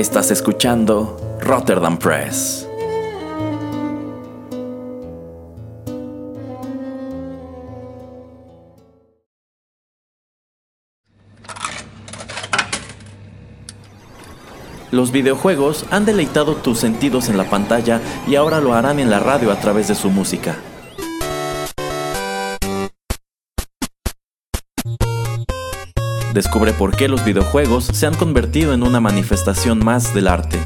Estás escuchando Rotterdam Press. Los videojuegos han deleitado tus sentidos en la pantalla y ahora lo harán en la radio a través de su música. Descubre por qué los videojuegos se han convertido en una manifestación más del arte.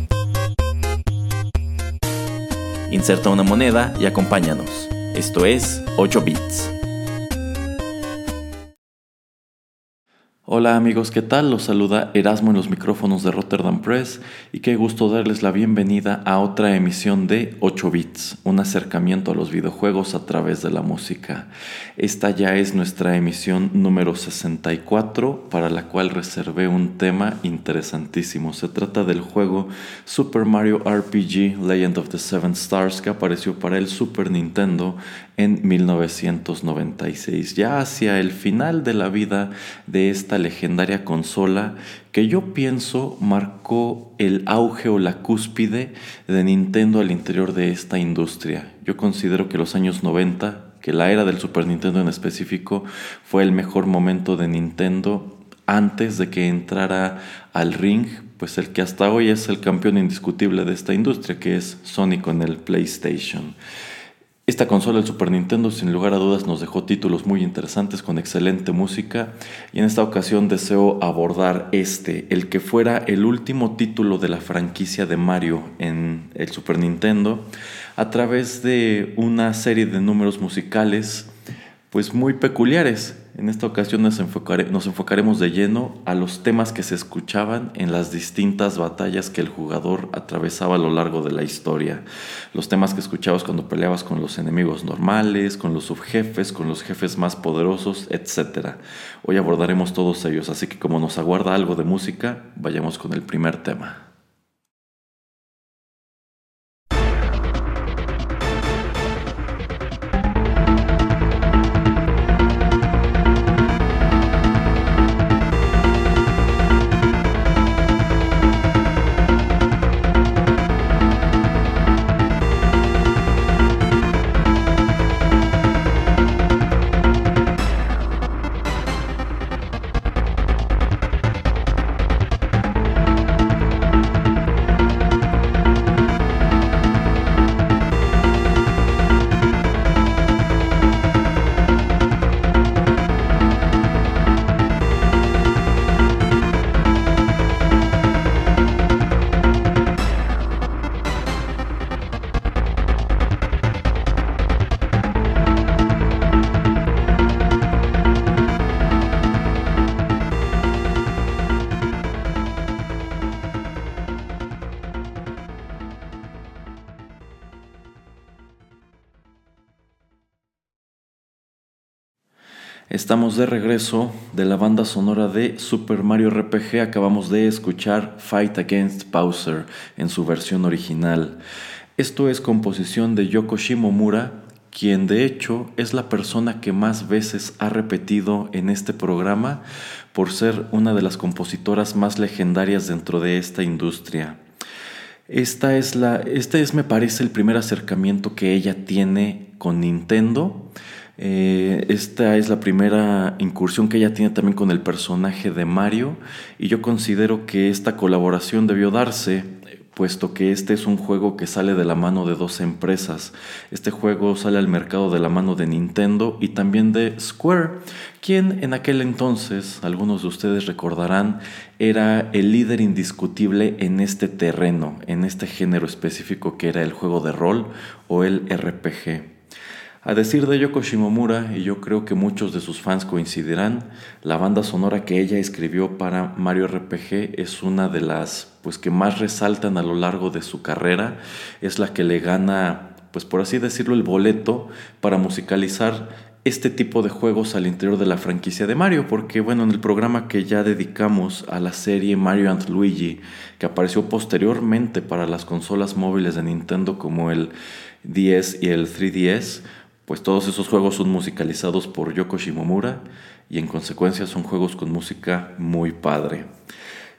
Inserta una moneda y acompáñanos. Esto es 8 bits. Hola amigos, ¿qué tal? Los saluda Erasmo en los micrófonos de Rotterdam Press y qué gusto darles la bienvenida a otra emisión de 8 bits, un acercamiento a los videojuegos a través de la música. Esta ya es nuestra emisión número 64 para la cual reservé un tema interesantísimo. Se trata del juego Super Mario RPG Legend of the Seven Stars que apareció para el Super Nintendo en 1996, ya hacia el final de la vida de esta legendaria consola que yo pienso marcó el auge o la cúspide de Nintendo al interior de esta industria. Yo considero que los años 90, que la era del Super Nintendo en específico, fue el mejor momento de Nintendo antes de que entrara al ring, pues el que hasta hoy es el campeón indiscutible de esta industria, que es Sony con el PlayStation. Esta consola, el Super Nintendo, sin lugar a dudas nos dejó títulos muy interesantes con excelente música. Y en esta ocasión deseo abordar este, el que fuera el último título de la franquicia de Mario en el Super Nintendo, a través de una serie de números musicales pues muy peculiares en esta ocasión nos, enfocaremos de lleno a los temas que se escuchaban en las distintas batallas que el jugador atravesaba a lo largo de la historia. Los temas que escuchabas cuando peleabas con los enemigos normales, con los subjefes, con los jefes más poderosos, etc. Hoy abordaremos todos ellos, así que como nos aguarda algo de música, vayamos con el primer tema. De regreso de la banda sonora de Super Mario RPG. Acabamos de escuchar Fight Against Bowser en su versión original. Esto es composición de Yoko Shimomura, quien de hecho es la persona que más veces ha repetido en este programa por ser una de las compositoras más legendarias dentro de esta industria. Esta es la, este es, me parece, el primer acercamiento que ella tiene con Nintendo eh, esta es la primera incursión que ella tiene también con el personaje de Mario y yo considero que esta colaboración debió darse puesto que este es un juego que sale de la mano de dos empresas. Este juego sale al mercado de la mano de Nintendo y también de Square, quien en aquel entonces, algunos de ustedes recordarán, era el líder indiscutible en este terreno, en este género específico que era el juego de rol o el RPG. A decir de Yoko Shimomura, y yo creo que muchos de sus fans coincidirán, la banda sonora que ella escribió para Mario RPG es una de las pues que más resaltan a lo largo de su carrera, es la que le gana, pues por así decirlo, el boleto para musicalizar este tipo de juegos al interior de la franquicia de Mario, porque bueno, en el programa que ya dedicamos a la serie Mario and Luigi, que apareció posteriormente para las consolas móviles de Nintendo como el 10 y el 3DS, pues todos esos juegos son musicalizados por Yoko Shimomura y en consecuencia son juegos con música muy padre.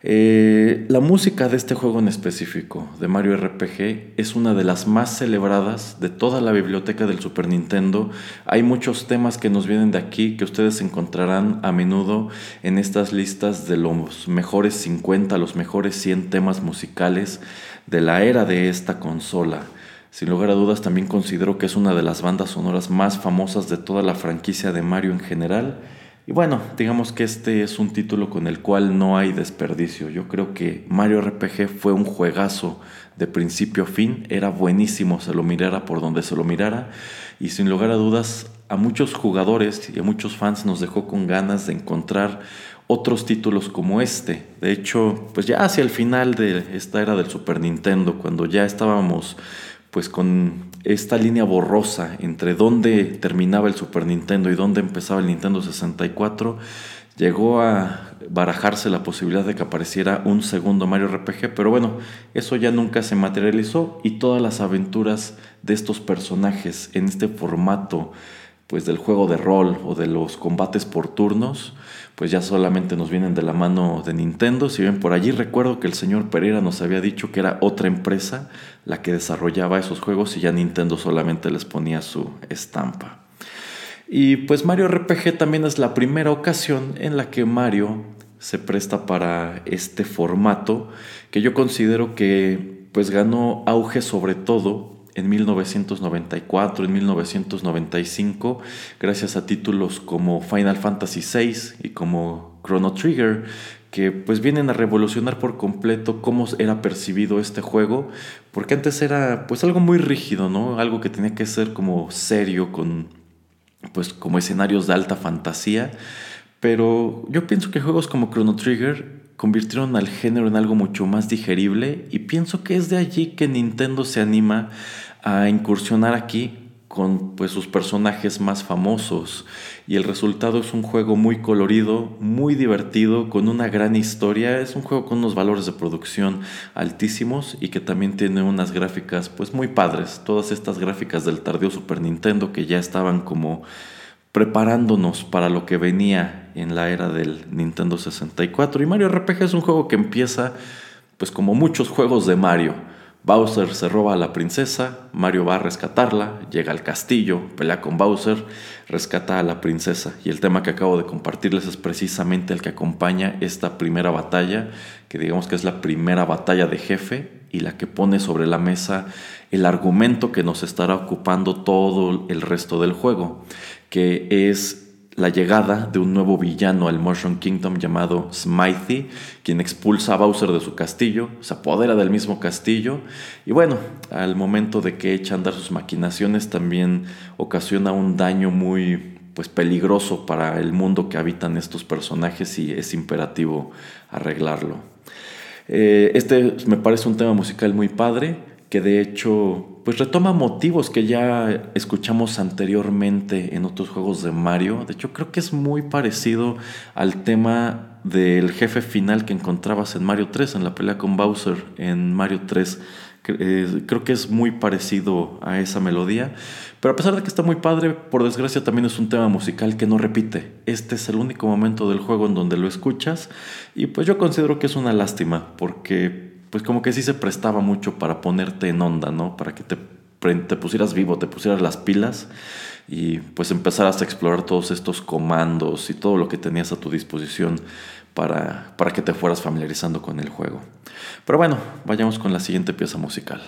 Eh, la música de este juego en específico, de Mario RPG, es una de las más celebradas de toda la biblioteca del Super Nintendo. Hay muchos temas que nos vienen de aquí que ustedes encontrarán a menudo en estas listas de los mejores 50, los mejores 100 temas musicales de la era de esta consola. Sin lugar a dudas también considero que es una de las bandas sonoras más famosas de toda la franquicia de Mario en general y bueno, digamos que este es un título con el cual no hay desperdicio. Yo creo que Mario RPG fue un juegazo de principio a fin, era buenísimo, se lo mirara por donde se lo mirara y sin lugar a dudas a muchos jugadores y a muchos fans nos dejó con ganas de encontrar otros títulos como este. De hecho, pues ya hacia el final de esta era del Super Nintendo, cuando ya estábamos pues con esta línea borrosa entre dónde terminaba el Super Nintendo y dónde empezaba el Nintendo 64, llegó a barajarse la posibilidad de que apareciera un segundo Mario RPG, pero bueno, eso ya nunca se materializó y todas las aventuras de estos personajes en este formato pues del juego de rol o de los combates por turnos, pues ya solamente nos vienen de la mano de Nintendo. Si bien por allí recuerdo que el señor Pereira nos había dicho que era otra empresa la que desarrollaba esos juegos y ya Nintendo solamente les ponía su estampa. Y pues Mario RPG también es la primera ocasión en la que Mario se presta para este formato que yo considero que pues ganó auge sobre todo en 1994, en 1995, gracias a títulos como Final Fantasy VI y como Chrono Trigger, que pues vienen a revolucionar por completo cómo era percibido este juego, porque antes era pues algo muy rígido, ¿no? Algo que tenía que ser como serio, con pues como escenarios de alta fantasía, pero yo pienso que juegos como Chrono Trigger convirtieron al género en algo mucho más digerible y pienso que es de allí que Nintendo se anima a incursionar aquí con pues, sus personajes más famosos y el resultado es un juego muy colorido, muy divertido, con una gran historia, es un juego con unos valores de producción altísimos y que también tiene unas gráficas pues muy padres, todas estas gráficas del tardío Super Nintendo que ya estaban como preparándonos para lo que venía en la era del Nintendo 64. Y Mario RPG es un juego que empieza, pues como muchos juegos de Mario. Bowser se roba a la princesa, Mario va a rescatarla, llega al castillo, pelea con Bowser, rescata a la princesa. Y el tema que acabo de compartirles es precisamente el que acompaña esta primera batalla, que digamos que es la primera batalla de jefe y la que pone sobre la mesa el argumento que nos estará ocupando todo el resto del juego que es la llegada de un nuevo villano al Motion Kingdom llamado Smithy, quien expulsa a Bowser de su castillo, se apodera del mismo castillo y bueno, al momento de que echa a andar sus maquinaciones también ocasiona un daño muy pues peligroso para el mundo que habitan estos personajes y es imperativo arreglarlo. Eh, este me parece un tema musical muy padre que de hecho pues retoma motivos que ya escuchamos anteriormente en otros juegos de Mario. De hecho, creo que es muy parecido al tema del jefe final que encontrabas en Mario 3, en la pelea con Bowser en Mario 3. Eh, creo que es muy parecido a esa melodía. Pero a pesar de que está muy padre, por desgracia también es un tema musical que no repite. Este es el único momento del juego en donde lo escuchas. Y pues yo considero que es una lástima, porque pues como que sí se prestaba mucho para ponerte en onda, ¿no? Para que te, te pusieras vivo, te pusieras las pilas y pues empezaras a explorar todos estos comandos y todo lo que tenías a tu disposición para, para que te fueras familiarizando con el juego. Pero bueno, vayamos con la siguiente pieza musical.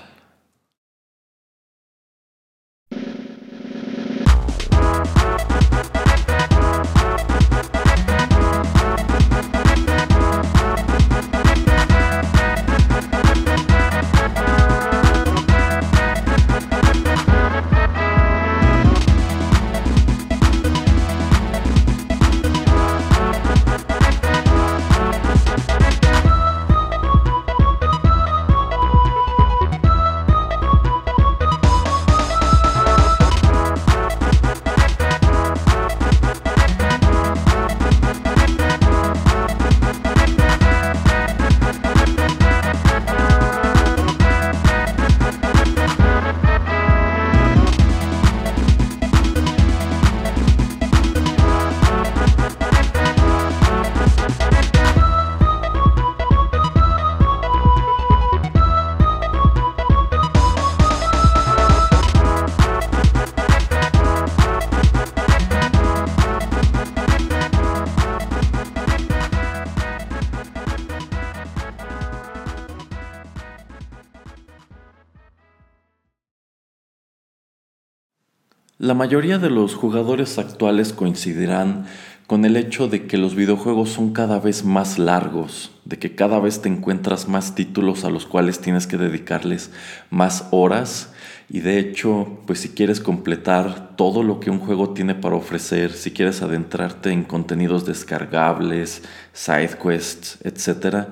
La mayoría de los jugadores actuales coincidirán con el hecho de que los videojuegos son cada vez más largos, de que cada vez te encuentras más títulos a los cuales tienes que dedicarles más horas y de hecho, pues si quieres completar todo lo que un juego tiene para ofrecer, si quieres adentrarte en contenidos descargables, side quests, etc.,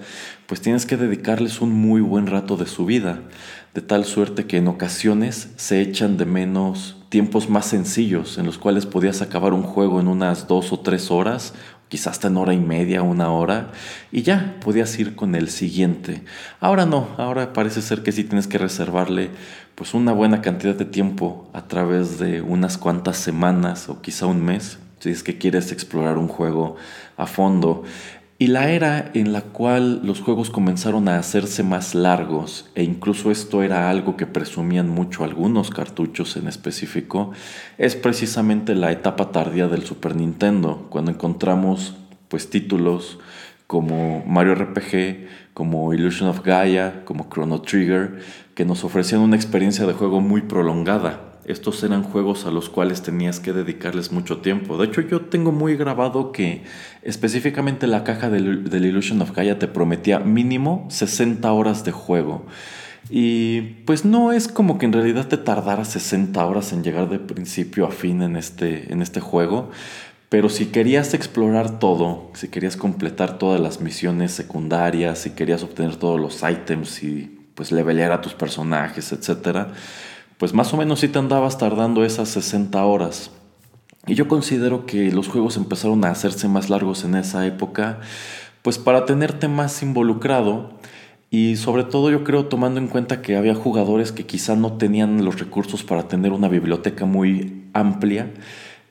pues tienes que dedicarles un muy buen rato de su vida, de tal suerte que en ocasiones se echan de menos tiempos más sencillos en los cuales podías acabar un juego en unas dos o tres horas, quizás hasta en hora y media, una hora, y ya podías ir con el siguiente. Ahora no, ahora parece ser que sí tienes que reservarle pues una buena cantidad de tiempo a través de unas cuantas semanas o quizá un mes, si es que quieres explorar un juego a fondo. Y la era en la cual los juegos comenzaron a hacerse más largos, e incluso esto era algo que presumían mucho algunos cartuchos en específico, es precisamente la etapa tardía del Super Nintendo, cuando encontramos pues títulos como Mario RPG, como Illusion of Gaia, como Chrono Trigger, que nos ofrecían una experiencia de juego muy prolongada, estos eran juegos a los cuales tenías que dedicarles mucho tiempo. De hecho, yo tengo muy grabado que específicamente la caja del, Illusion of Gaia te prometía mínimo 60 horas de juego. Y pues no es como que en realidad te tardara 60 horas en llegar de principio a fin en este, en este juego. Pero si querías explorar todo, si querías completar todas las misiones secundarias, si querías obtener todos los items y pues levelear a tus personajes, etcétera, pues más o menos sí te andabas tardando esas 60 horas. Y yo considero que los juegos empezaron a hacerse más largos en esa época, pues para tenerte más involucrado y sobre todo yo creo tomando en cuenta que había jugadores que quizá no tenían los recursos para tener una biblioteca muy amplia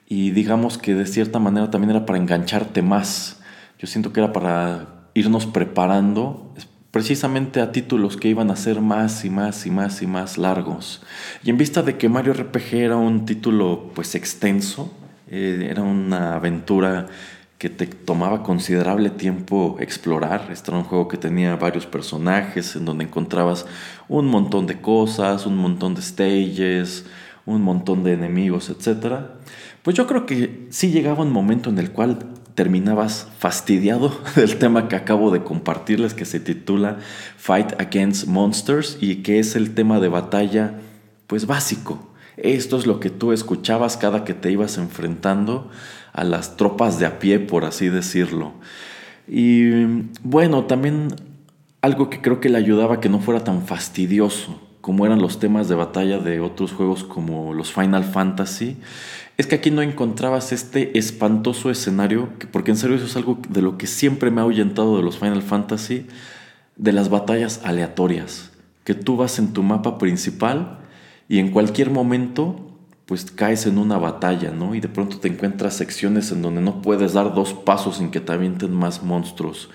y digamos que de cierta manera también era para engancharte más. Yo siento que era para irnos preparando precisamente a títulos que iban a ser más y más y más y más largos. Y en vista de que Mario RPG era un título pues extenso, eh, era una aventura que te tomaba considerable tiempo explorar. Este era un juego que tenía varios personajes, en donde encontrabas un montón de cosas, un montón de stages, un montón de enemigos, etc. Pues yo creo que sí llegaba un momento en el cual terminabas fastidiado del tema que acabo de compartirles que se titula Fight Against Monsters y que es el tema de batalla pues básico. Esto es lo que tú escuchabas cada que te ibas enfrentando a las tropas de a pie, por así decirlo. Y bueno, también algo que creo que le ayudaba a que no fuera tan fastidioso como eran los temas de batalla de otros juegos como los Final Fantasy, es que aquí no encontrabas este espantoso escenario, porque en serio eso es algo de lo que siempre me ha ahuyentado de los Final Fantasy, de las batallas aleatorias, que tú vas en tu mapa principal y en cualquier momento pues caes en una batalla, ¿no? Y de pronto te encuentras secciones en donde no puedes dar dos pasos sin que te avienten más monstruos.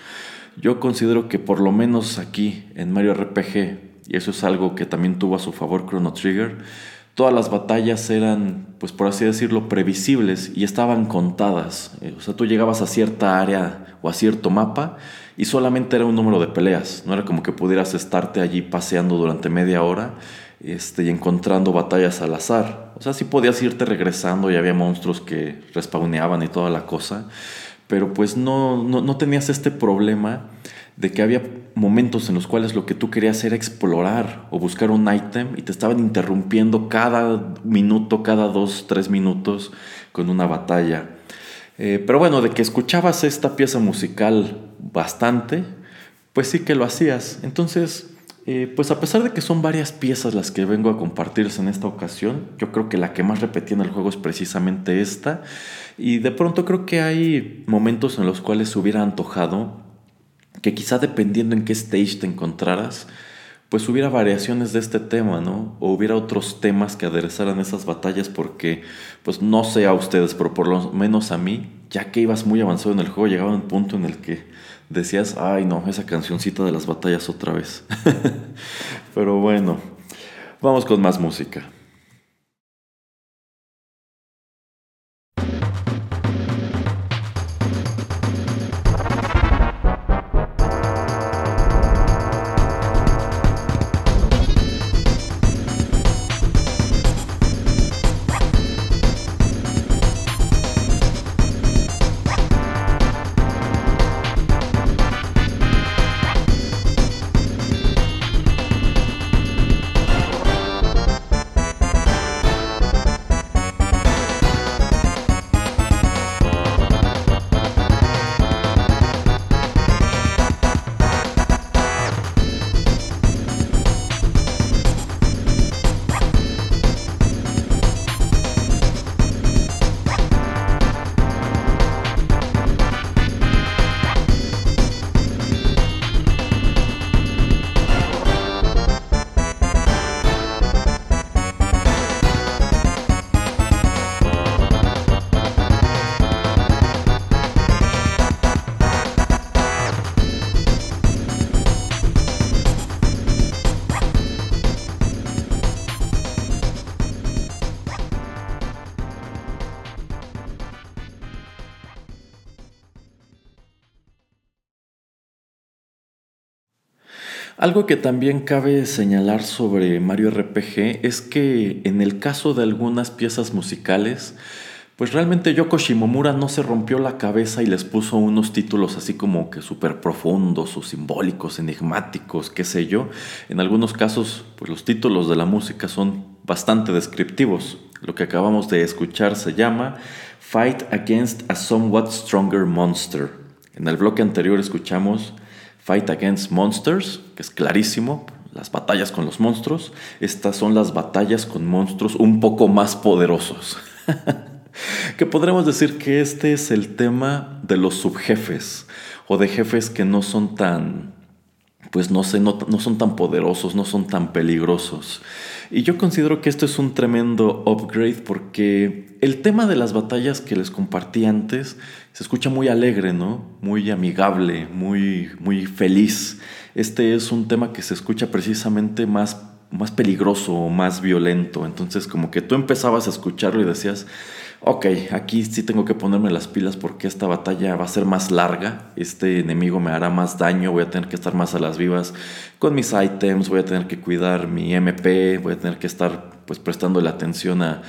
Yo considero que por lo menos aquí en Mario RPG, y eso es algo que también tuvo a su favor Chrono Trigger, todas las batallas eran, pues por así decirlo, previsibles y estaban contadas. Eh, o sea, tú llegabas a cierta área o a cierto mapa y solamente era un número de peleas. No era como que pudieras estarte allí paseando durante media hora este, y encontrando batallas al azar. O sea, sí podías irte regresando y había monstruos que respawneaban y toda la cosa. Pero pues no, no, no tenías este problema de que había momentos en los cuales lo que tú querías era explorar o buscar un ítem y te estaban interrumpiendo cada minuto, cada dos, tres minutos con una batalla. Eh, pero bueno, de que escuchabas esta pieza musical bastante, pues sí que lo hacías. Entonces, eh, pues a pesar de que son varias piezas las que vengo a compartirles en esta ocasión, yo creo que la que más repetía en el juego es precisamente esta. Y de pronto creo que hay momentos en los cuales se hubiera antojado que quizá dependiendo en qué stage te encontraras, pues hubiera variaciones de este tema, ¿no? O hubiera otros temas que aderezaran esas batallas porque, pues no sé a ustedes, pero por lo menos a mí, ya que ibas muy avanzado en el juego, llegaba un punto en el que decías, ay no, esa cancioncita de las batallas otra vez. pero bueno, vamos con más música. Algo que también cabe señalar sobre Mario RPG es que en el caso de algunas piezas musicales, pues realmente Yoko Shimomura no se rompió la cabeza y les puso unos títulos así como que súper profundos o simbólicos, enigmáticos, qué sé yo. En algunos casos, pues los títulos de la música son bastante descriptivos. Lo que acabamos de escuchar se llama Fight Against a Somewhat Stronger Monster. En el bloque anterior escuchamos Fight Against Monsters, que es clarísimo, las batallas con los monstruos. Estas son las batallas con monstruos un poco más poderosos. que podremos decir que este es el tema de los subjefes o de jefes que no son tan, pues no sé, no, no son tan poderosos, no son tan peligrosos. Y yo considero que esto es un tremendo upgrade porque el tema de las batallas que les compartí antes se escucha muy alegre, ¿no? Muy amigable, muy, muy feliz. Este es un tema que se escucha precisamente más, más peligroso, más violento. Entonces como que tú empezabas a escucharlo y decías, ok, aquí sí tengo que ponerme las pilas porque esta batalla va a ser más larga, este enemigo me hará más daño, voy a tener que estar más a las vivas con mis items, voy a tener que cuidar mi MP, voy a tener que estar pues prestando la atención a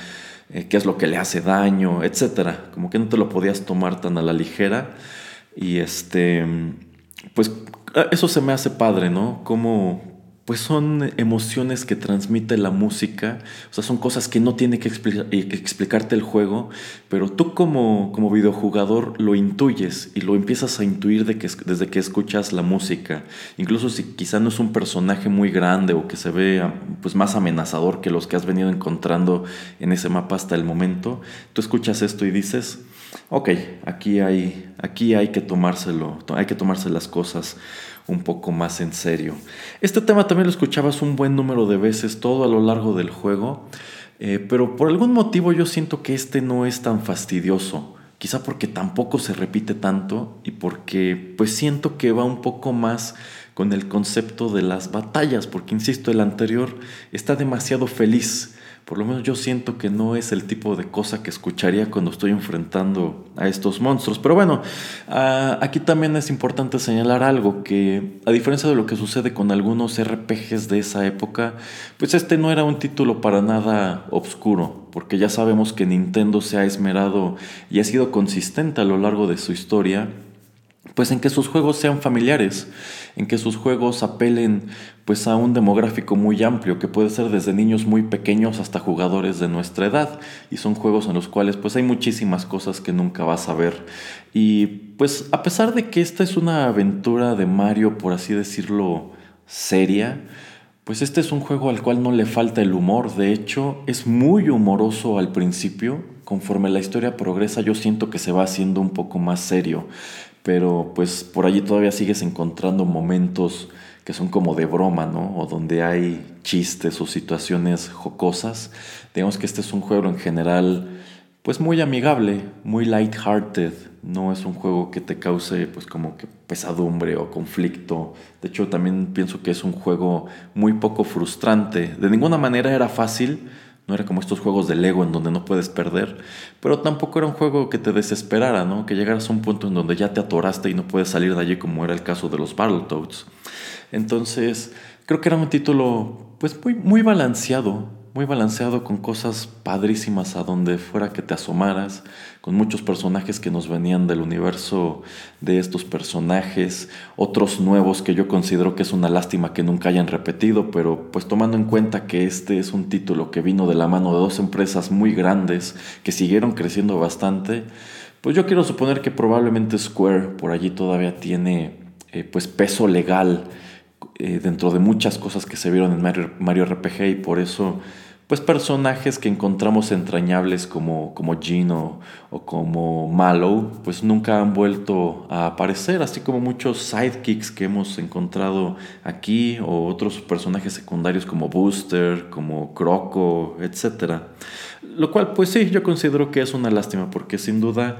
eh, qué es lo que le hace daño, etcétera. Como que no te lo podías tomar tan a la ligera y este pues eso se me hace padre, ¿no? Como pues son emociones que transmite la música, o sea, son cosas que no tiene que, eh, explicarte el juego, pero tú como, como videojugador lo intuyes y lo empiezas a intuir que, desde que escuchas la música, incluso si quizá no es un personaje muy grande o que se ve ah, pues, más amenazador que los que has venido encontrando en ese mapa hasta el momento, tú escuchas esto y dices, ok, aquí hay, aquí hay que tomárselo, hay que tomarse las cosas un poco más en serio. Este tema también lo escuchabas un buen número de veces todo a lo largo del juego, eh, pero por algún motivo yo siento que este no es tan fastidioso. Quizá porque tampoco se repite tanto y porque pues siento que va un poco más con el concepto de las batallas, porque insisto, el anterior está demasiado feliz por lo menos yo siento que no es el tipo de cosa que escucharía cuando estoy enfrentando a estos monstruos. Pero bueno, aquí también es importante señalar algo, que a diferencia de lo que sucede con algunos RPGs de esa época, pues este no era un título para nada obscuro, porque ya sabemos que Nintendo se ha esmerado y ha sido consistente a lo largo de su historia pues en que sus juegos sean familiares, en que sus juegos apelen pues a un demográfico muy amplio, que puede ser desde niños muy pequeños hasta jugadores de nuestra edad, y son juegos en los cuales pues hay muchísimas cosas que nunca vas a ver. Y pues a pesar de que esta es una aventura de Mario, por así decirlo, seria, pues este es un juego al cual no le falta el humor, de hecho es muy humoroso al principio, conforme la historia progresa yo siento que se va haciendo un poco más serio pero pues por allí todavía sigues encontrando momentos que son como de broma, ¿no? O donde hay chistes o situaciones jocosas. Digamos que este es un juego en general pues muy amigable, muy light-hearted, no es un juego que te cause pues como que pesadumbre o conflicto. De hecho, también pienso que es un juego muy poco frustrante. De ninguna manera era fácil, no era como estos juegos de Lego en donde no puedes perder, pero tampoco era un juego que te desesperara, ¿no? Que llegaras a un punto en donde ya te atoraste y no puedes salir de allí como era el caso de los Battletoads. Entonces, creo que era un título pues muy, muy balanceado, muy balanceado con cosas padrísimas a donde fuera que te asomaras, con muchos personajes que nos venían del universo de estos personajes, otros nuevos que yo considero que es una lástima que nunca hayan repetido, pero pues tomando en cuenta que este es un título que vino de la mano de dos empresas muy grandes que siguieron creciendo bastante, pues yo quiero suponer que probablemente Square por allí todavía tiene eh, pues peso legal eh, dentro de muchas cosas que se vieron en Mario, Mario RPG y por eso pues personajes que encontramos entrañables como, como Gino o como Mallow, pues nunca han vuelto a aparecer, así como muchos sidekicks que hemos encontrado aquí o otros personajes secundarios como Booster, como Croco, etc. Lo cual pues sí, yo considero que es una lástima porque sin duda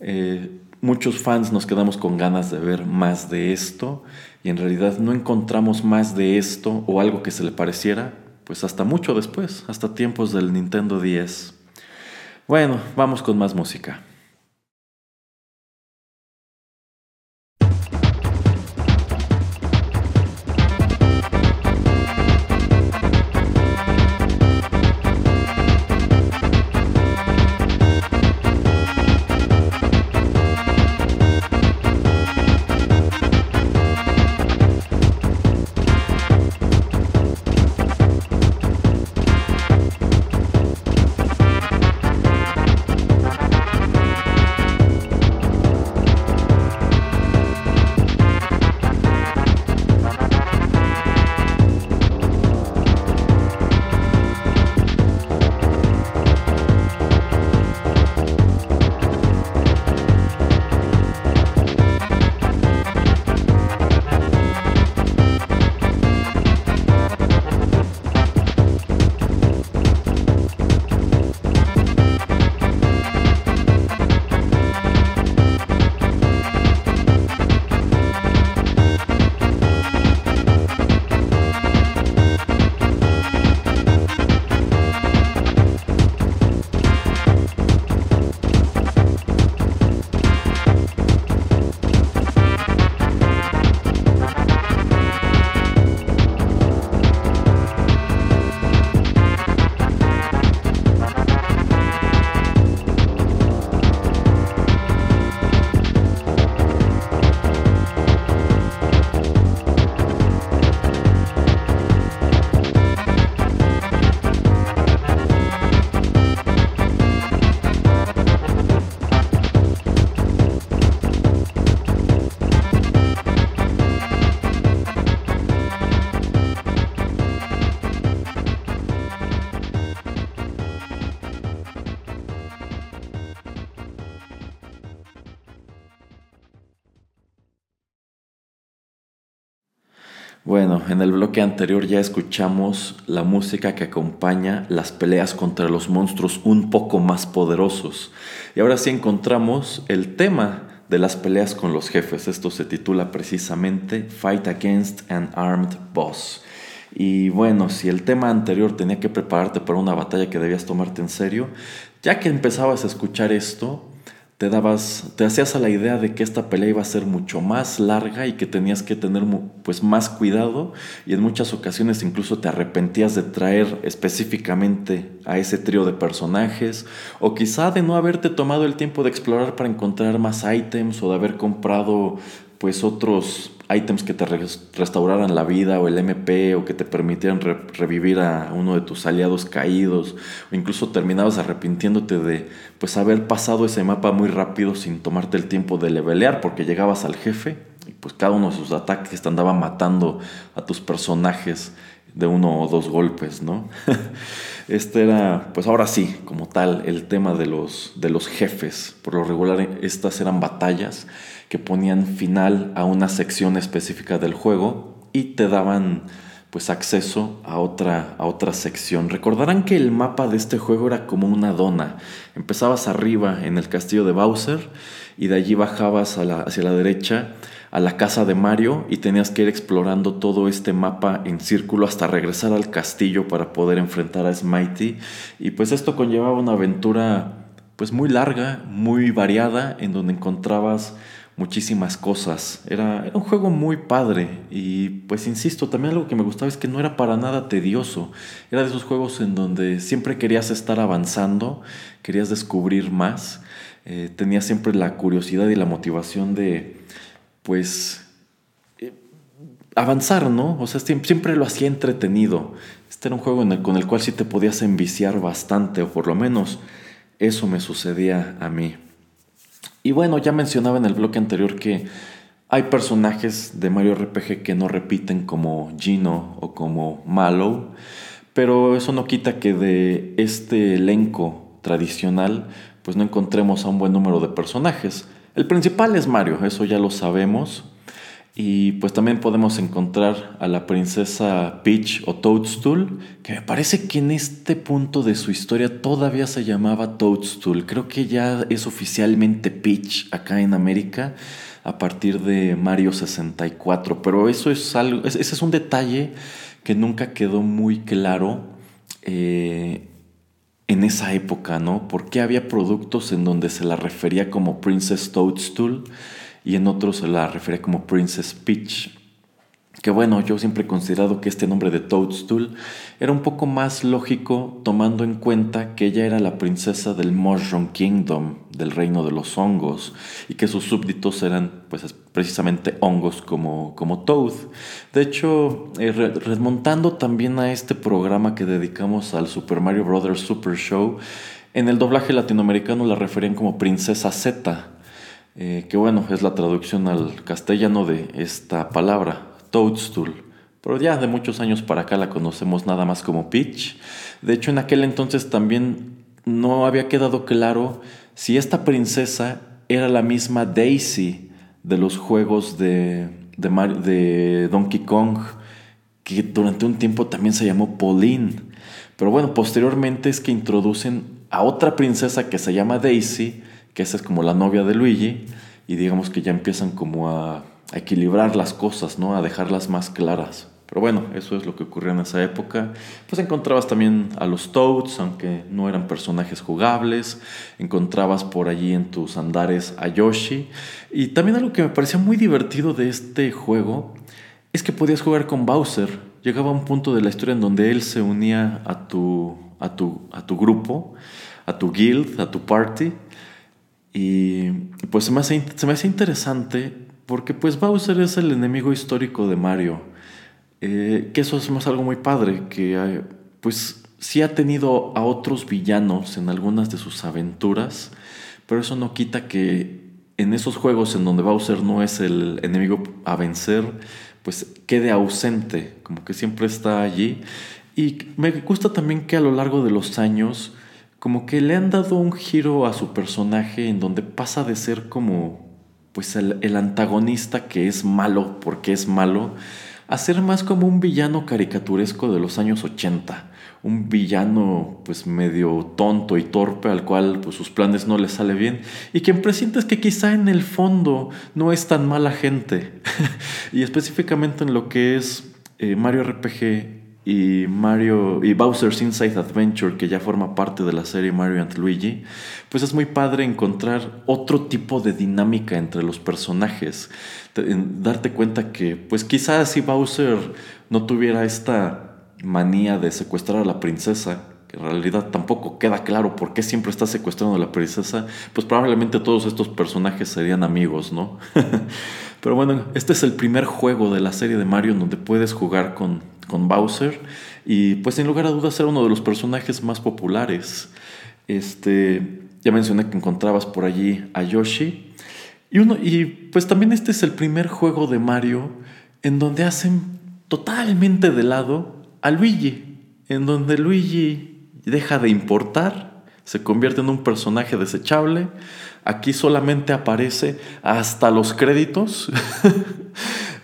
eh, muchos fans nos quedamos con ganas de ver más de esto y en realidad no encontramos más de esto o algo que se le pareciera pues hasta mucho después, hasta tiempos del Nintendo 10. Bueno, vamos con más música. Bloque anterior ya escuchamos la música que acompaña las peleas contra los monstruos un poco más poderosos. Y ahora sí encontramos el tema de las peleas con los jefes. Esto se titula precisamente Fight Against an Armed Boss. Y bueno, si el tema anterior tenía que prepararte para una batalla que debías tomarte en serio, ya que empezabas a escuchar esto, te dabas, te hacías a la idea de que esta pelea iba a ser mucho más larga y que tenías que tener pues más cuidado y en muchas ocasiones incluso te arrepentías de traer específicamente a ese trío de personajes o quizá de no haberte tomado el tiempo de explorar para encontrar más ítems o de haber comprado pues otros ítems que te restauraran la vida o el MP o que te permitieran revivir a uno de tus aliados caídos o incluso terminabas arrepintiéndote de pues haber pasado ese mapa muy rápido sin tomarte el tiempo de levelear porque llegabas al jefe y pues cada uno de sus ataques te andaba matando a tus personajes de uno o dos golpes, ¿no? este era, pues ahora sí, como tal, el tema de los, de los jefes. Por lo regular, estas eran batallas que ponían final a una sección específica del juego y te daban pues acceso a otra, a otra sección. Recordarán que el mapa de este juego era como una dona. Empezabas arriba en el castillo de Bowser y de allí bajabas hacia la derecha a la casa de Mario y tenías que ir explorando todo este mapa en círculo hasta regresar al castillo para poder enfrentar a Smitey. Y pues esto conllevaba una aventura pues muy larga, muy variada, en donde encontrabas muchísimas cosas. Era, un juego muy padre y pues insisto, también algo que me gustaba es que no era para nada tedioso. Era de esos juegos en donde siempre querías estar avanzando, querías descubrir más, eh, tenías siempre la curiosidad y la motivación de pues eh, avanzar, ¿no? O sea, siempre, lo hacía entretenido. Este era un juego con el cual sí te podías enviciar bastante, o por lo menos eso me sucedía a mí. Y bueno, ya mencionaba en el bloque anterior que hay personajes de Mario RPG que no repiten como Gino o como Mallow, pero eso no quita que de este elenco tradicional pues no encontremos a un buen número de personajes. El principal es Mario, eso ya lo sabemos. Y pues también podemos encontrar a la princesa Peach o Toadstool, que me parece que en este punto de su historia todavía se llamaba Toadstool. Creo que ya es oficialmente Peach acá en América a partir de Mario 64. Pero eso es algo, ese es un detalle que nunca quedó muy claro eh, en esa época, ¿no? Porque había productos en donde se la refería como Princess Toadstool y en otros se la refería como Princess Peach. Que bueno, yo siempre he considerado que este nombre de Toadstool era un poco más lógico tomando en cuenta que ella era la princesa del Mushroom Kingdom, del reino de los hongos, y que sus súbditos eran pues precisamente hongos como, como Toad. De hecho, eh, remontando también a este programa que dedicamos al Super Mario Bros. Super Show, en el doblaje latinoamericano la referían como Princesa Z eh, que bueno, es la traducción al castellano de esta palabra, toadstool. Pero ya de muchos años para acá la conocemos nada más como Peach. De hecho, en aquel entonces también no había quedado claro si esta princesa era la misma Daisy de los juegos de, de Donkey Kong, que durante un tiempo también se llamó Pauline. Pero bueno, posteriormente es que introducen a otra princesa que se llama Daisy, que esa es como la novia de Luigi, y digamos que ya empiezan como a, equilibrar las cosas, ¿no? A dejarlas más claras. Pero bueno, eso es lo que ocurrió en esa época. Pues encontrabas también a los Toads, aunque no eran personajes jugables. Encontrabas por allí en tus andares a Yoshi. Y también algo que me parecía muy divertido de este juego es que podías jugar con Bowser. Llegaba un punto de la historia en donde él se unía a tu, a tu, a tu grupo, a tu guild, a tu party. Y pues se me hace, se me hace interesante porque pues Bowser es el enemigo histórico de Mario. Eh, que eso es más algo muy padre, que pues sí ha tenido a otros villanos en algunas de sus aventuras, pero eso no quita que en esos juegos en donde Bowser no es el enemigo a vencer, pues quede ausente, como que siempre está allí. Y me gusta también que a lo largo de los años como que le han dado un giro a su personaje en donde pasa de ser como pues el, antagonista que es malo porque es malo a ser más como un villano caricaturesco de los años 80 un villano pues medio tonto y torpe al cual pues sus planes no le sale bien. Y quien presientes que quizá en el fondo no es tan mala gente. Y específicamente en lo que es eh, Mario RPG y Mario y Bowser's Inside Adventure que ya forma parte de la serie Mario and Luigi pues es muy padre encontrar otro tipo de dinámica entre los personajes. Darte cuenta que pues quizás si Bowser no tuviera esta manía de secuestrar a la princesa, en realidad tampoco queda claro por qué siempre está secuestrando a la princesa, pues probablemente todos estos personajes serían amigos, ¿no? Pero bueno, este es el primer juego de la serie de Mario donde puedes jugar con, con Bowser y pues sin lugar a dudas ser uno de los personajes más populares. Este, ya mencioné que encontrabas por allí a Yoshi y uno y pues también este es el primer juego de Mario en donde hacen totalmente de lado a Luigi, en donde Luigi deja de importar, se convierte en un personaje desechable. Aquí solamente aparece hasta los créditos.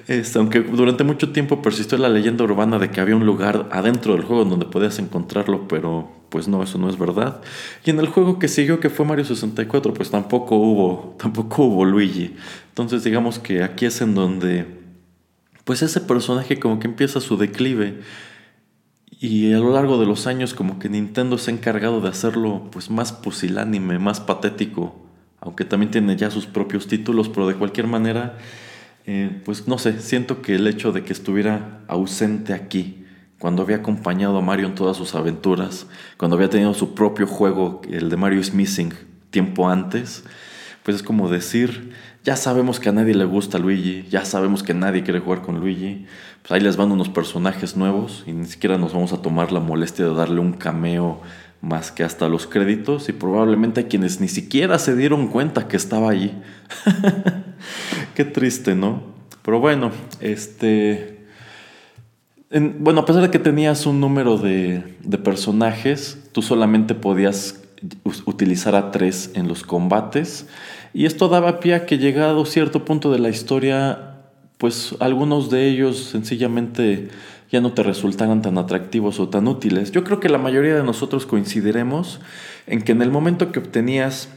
Este, aunque durante mucho tiempo persistió la leyenda urbana de que había un lugar adentro del juego donde podías encontrarlo, pero pues no, eso no es verdad. Y en el juego que siguió, que fue Mario 64, pues tampoco hubo, tampoco hubo Luigi. Entonces digamos que aquí es en donde, pues ese personaje como que empieza su declive. Y a lo largo de los años como que Nintendo se ha encargado de hacerlo pues más pusilánime, más patético, aunque también tiene ya sus propios títulos, pero de cualquier manera, eh, pues no sé, siento que el hecho de que estuviera ausente aquí, cuando había acompañado a Mario en todas sus aventuras, cuando había tenido su propio juego, el de Mario is Missing, tiempo antes, pues es como decir, ya sabemos que a nadie le gusta Luigi, ya sabemos que nadie quiere jugar con Luigi, pues ahí les van unos personajes nuevos y ni siquiera nos vamos a tomar la molestia de darle un cameo más que hasta los créditos y probablemente hay quienes ni siquiera se dieron cuenta que estaba allí. Qué triste, ¿no? Pero bueno, este... bueno, a pesar de que tenías un número de personajes, tú solamente podías utilizar a tres en los combates y esto daba pie a que llegado cierto punto de la historia pues algunos de ellos sencillamente ya no te resultaran tan atractivos o tan útiles. Yo creo que la mayoría de nosotros coincidiremos en que en el momento que obtenías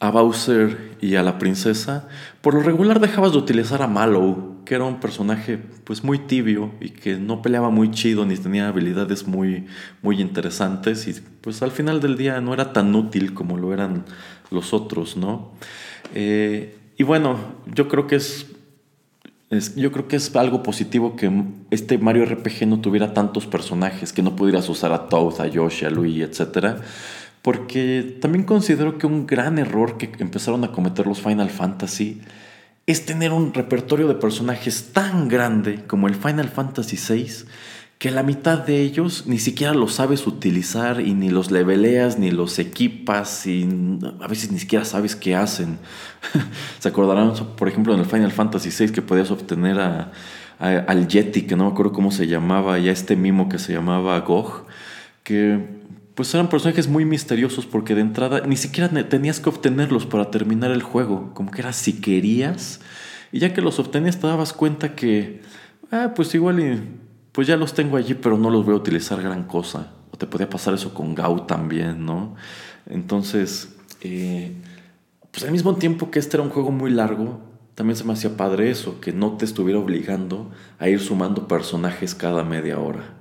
a Bowser y a la princesa, por lo regular dejabas de utilizar a Mallow, que era un personaje pues muy tibio y que no peleaba muy chido ni tenía habilidades muy, muy interesantes y pues al final del día no era tan útil como lo eran los otros, ¿no? Eh, y bueno, yo creo que es yo creo que es algo positivo que este Mario RPG no tuviera tantos personajes, que no pudieras usar a Toad, a Yoshi, a Luigi, etc. Porque también considero que un gran error que empezaron a cometer los Final Fantasy es tener un repertorio de personajes tan grande como el Final Fantasy VI que la mitad de ellos ni siquiera los sabes utilizar y ni los leveleas ni los equipas y a veces ni siquiera sabes qué hacen. Se acordarán, por ejemplo, en el Final Fantasy VI que podías obtener al Yeti, que no me acuerdo cómo se llamaba, y a este mimo que se llamaba Gog, que pues eran personajes muy misteriosos porque de entrada ni siquiera tenías que obtenerlos para terminar el juego, como que era si querías, y ya que los obtenías te dabas cuenta que, ah, pues igual pues ya los tengo allí, pero no los voy a utilizar gran cosa. O te podía pasar eso con Gau también, ¿no? Entonces, eh, pues al mismo tiempo que este era un juego muy largo, también se me hacía padre eso, que no te estuviera obligando a ir sumando personajes cada media hora.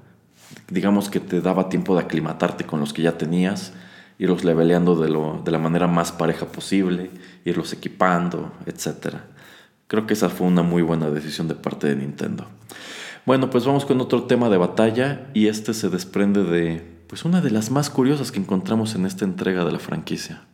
Digamos que te daba tiempo de aclimatarte con los que ya tenías, irlos leveleando de, lo, de la manera más pareja posible, irlos equipando, etc. Creo que esa fue una muy buena decisión de parte de Nintendo. Bueno, pues vamos con otro tema de batalla y este se desprende de pues una de las más curiosas que encontramos en esta entrega de la franquicia.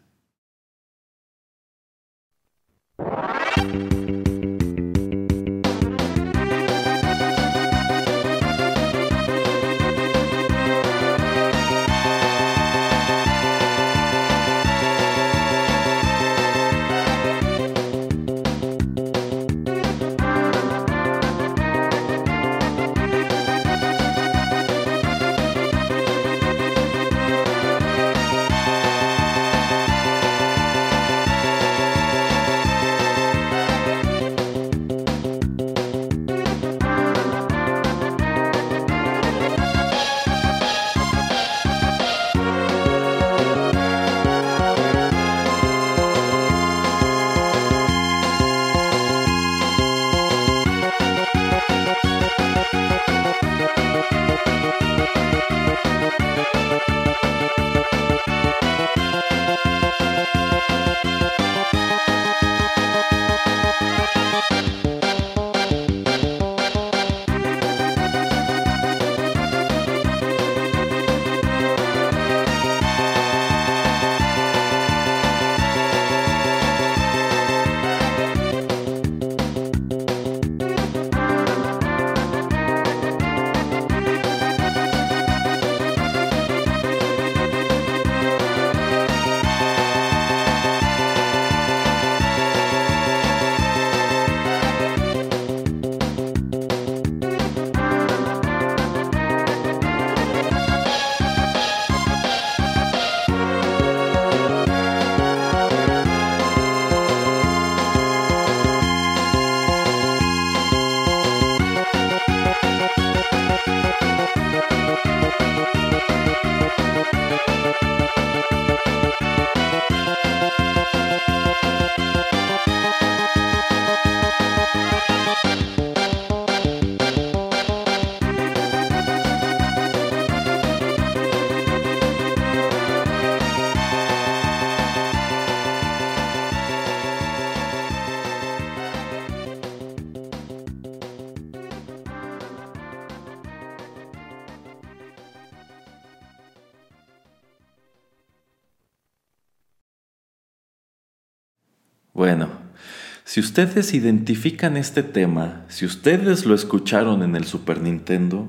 Si ustedes identifican este tema, si ustedes lo escucharon en el Super Nintendo,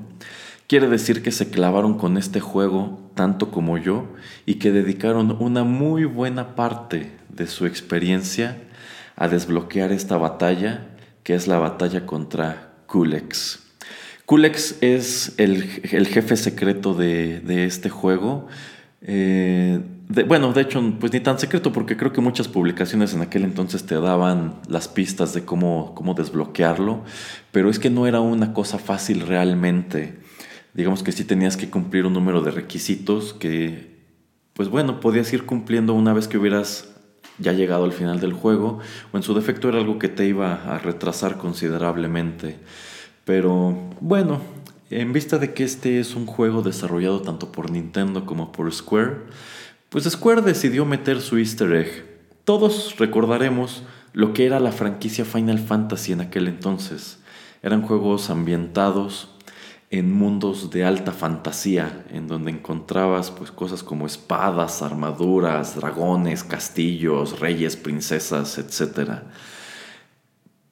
quiere decir que se clavaron con este juego tanto como yo y que dedicaron una muy buena parte de su experiencia a desbloquear esta batalla, que es la batalla contra Kulex. Kulex es el, jefe secreto de, este juego. Eh, bueno, de hecho, pues ni tan secreto, porque creo que muchas publicaciones en aquel entonces te daban las pistas de cómo, cómo desbloquearlo, pero es que no era una cosa fácil realmente. Digamos que sí tenías que cumplir un número de requisitos que, pues bueno, podías ir cumpliendo una vez que hubieras ya llegado al final del juego, o en su defecto era algo que te iba a retrasar considerablemente. Pero bueno, en vista de que este es un juego desarrollado tanto por Nintendo como por Square, pues Square decidió meter su easter egg. Todos recordaremos lo que era la franquicia Final Fantasy en aquel entonces. Eran juegos ambientados en mundos de alta fantasía, en donde encontrabas pues cosas como espadas, armaduras, dragones, castillos, reyes, princesas, etc.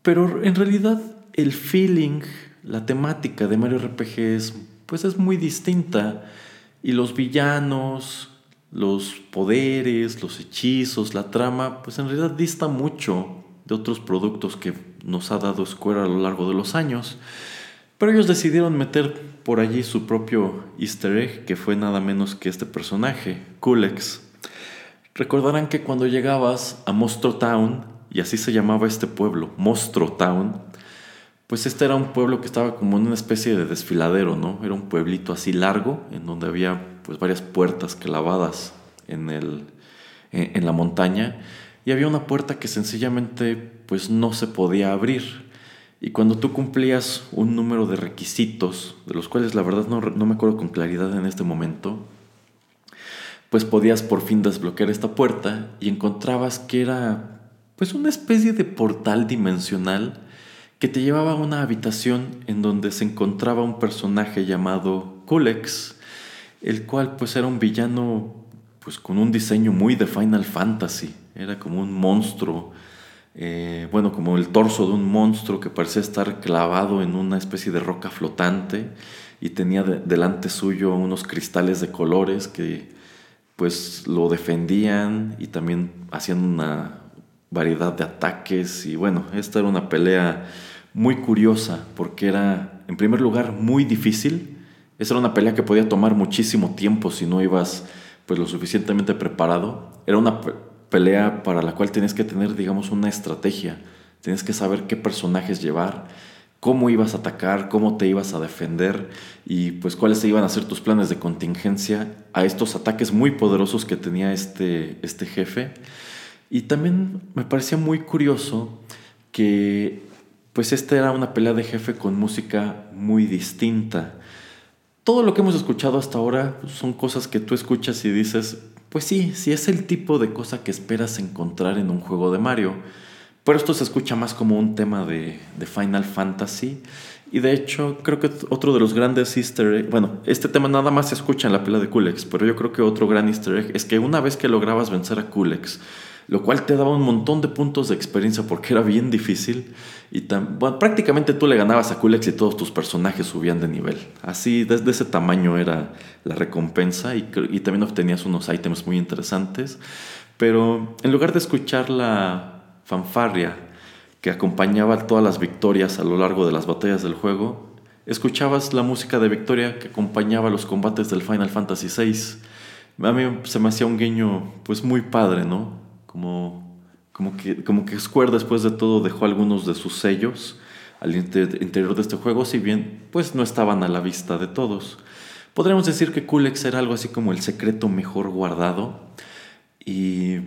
Pero en realidad el feeling, la temática de Mario RPG es, pues es muy distinta y los villanos, los poderes, los hechizos, la trama, pues en realidad dista mucho de otros productos que nos ha dado Square a lo largo de los años. Pero ellos decidieron meter por allí su propio easter egg, que fue nada menos que este personaje, Kulex. Recordarán que cuando llegabas a Monstro Town, y así se llamaba este pueblo, Monstro Town, pues este era un pueblo que estaba como en una especie de desfiladero, ¿no? Era un pueblito así largo, en donde había pues varias puertas clavadas en, el, en la montaña, y había una puerta que sencillamente pues no se podía abrir. Y cuando tú cumplías un número de requisitos, de los cuales la verdad no, no, me acuerdo con claridad en este momento, pues podías por fin desbloquear esta puerta y encontrabas que era pues una especie de portal dimensional que te llevaba a una habitación en donde se encontraba un personaje llamado Kulex, el cual pues era un villano pues con un diseño muy de Final Fantasy, era como un monstruo eh, bueno, como el torso de un monstruo que parecía estar clavado en una especie de roca flotante y tenía delante suyo unos cristales de colores que pues lo defendían y también hacían una variedad de ataques y bueno, esta era una pelea muy curiosa porque era en primer lugar muy difícil, esa era una pelea que podía tomar muchísimo tiempo si no ibas pues lo suficientemente preparado, era una pelea para la cual tienes que tener, digamos, una estrategia. Tienes que saber qué personajes llevar, cómo ibas a atacar, cómo te ibas a defender y pues cuáles iban a ser tus planes de contingencia a estos ataques muy poderosos que tenía este, este jefe. Y también me parecía muy curioso que pues esta era una pelea de jefe con música muy distinta. Todo lo que hemos escuchado hasta ahora son cosas que tú escuchas y dices, pues sí, sí es el tipo de cosa que esperas encontrar en un juego de Mario. Pero esto se escucha más como un tema de, Final Fantasy. Y de hecho, creo que otro de los grandes easter eggs, bueno, este tema nada más se escucha en la pelea de Kulex, pero yo creo que otro gran easter egg es que una vez que lograbas vencer a Kulex, lo cual te daba un montón de puntos de experiencia porque era bien difícil. Y prácticamente tú le ganabas a Kulex y todos tus personajes subían de nivel. Así, desde ese tamaño era la recompensa y, también obtenías unos ítems muy interesantes. Pero en lugar de escuchar la fanfarria que acompañaba todas las victorias a lo largo de las batallas del juego, escuchabas la música de victoria que acompañaba los combates del Final Fantasy VI. A mí se me hacía un guiño pues muy padre, ¿no? Como, como, que, como que Square después de todo dejó algunos de sus sellos al interior de este juego, si bien pues no estaban a la vista de todos. Podríamos decir que Kulex era algo así como el secreto mejor guardado y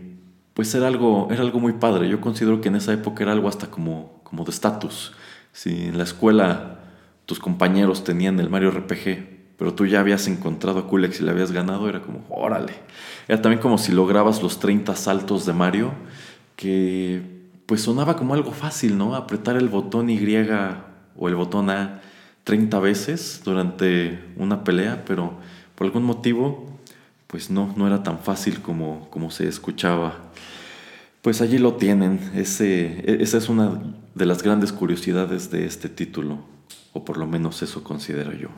pues era algo, era algo muy padre. Yo considero que en esa época era algo hasta como, como de estatus. Si en la escuela tus compañeros tenían el Mario RPG, pero tú ya habías encontrado a Kulex y le habías ganado, era como, órale. Era también como si lograbas los 30 saltos de Mario, que pues sonaba como algo fácil, ¿no? Apretar el botón Y o el botón A 30 veces durante una pelea, pero por algún motivo, pues no, no era tan fácil como, como se escuchaba. Pues allí lo tienen. Ese, e, esa es una de las grandes curiosidades de este título, o por lo menos eso considero yo.